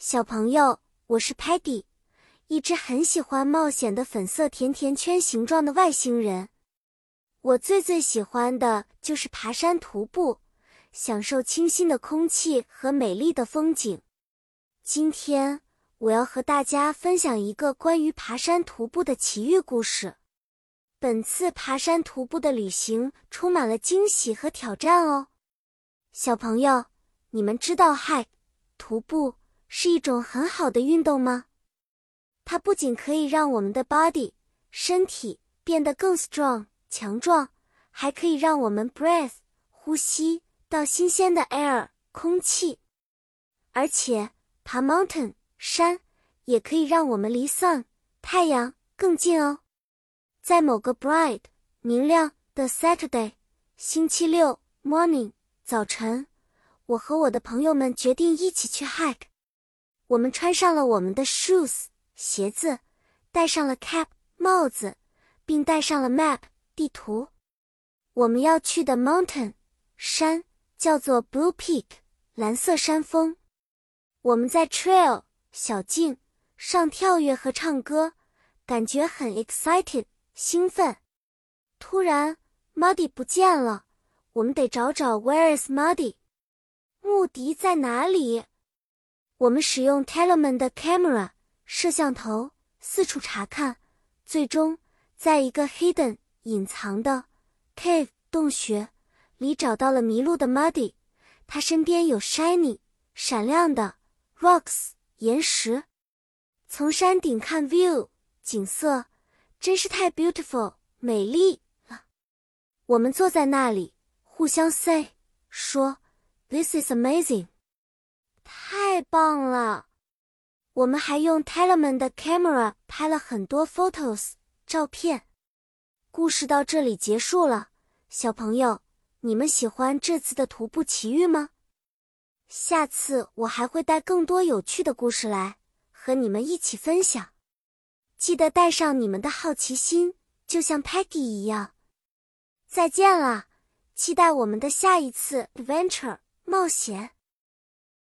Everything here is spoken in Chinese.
小朋友，我是 Patty，一只很喜欢冒险的粉色甜甜圈形状的外星人。我最最喜欢的就是爬山徒步，享受清新的空气和美丽的风景。今天我要和大家分享一个关于爬山徒步的奇遇故事。本次爬山徒步的旅行充满了惊喜和挑战哦。小朋友，你们知道 hike 徒步？是一种很好的运动吗？它不仅可以让我们的 body 身体变得更 strong 强壮，还可以让我们 breath 呼吸到新鲜的 air 空气。而且爬 mountain 山也可以让我们离 sun 太阳更近哦。在某个 bright 明亮的 Saturday 星期六 morning 早晨，我和我的朋友们决定一起去 hike。我们穿上了我们的 shoes 鞋子，戴上了 cap 帽子，并带上了 map 地图。我们要去的 mountain 山叫做 Blue Peak 蓝色山峰。我们在 trail 小径上跳跃和唱歌，感觉很 excited 兴奋。突然，Muddy 不见了，我们得找找 Where is Muddy？穆迪在哪里？我们使用 Telemann 的 camera 摄像头四处查看，最终在一个 hidden 隐藏的 cave 洞穴里找到了迷路的 Muddy。他身边有 shiny 闪亮的 rocks 岩石。从山顶看 view 景色真是太 beautiful 美丽了。我们坐在那里互相 say 说 This is amazing。太太棒了！我们还用 Telemann 的 camera 拍了很多 photos 照片。故事到这里结束了，小朋友，你们喜欢这次的徒步奇遇吗？下次我还会带更多有趣的故事来和你们一起分享。记得带上你们的好奇心，就像 Peggy 一样。再见了，期待我们的下一次 adventure 冒险。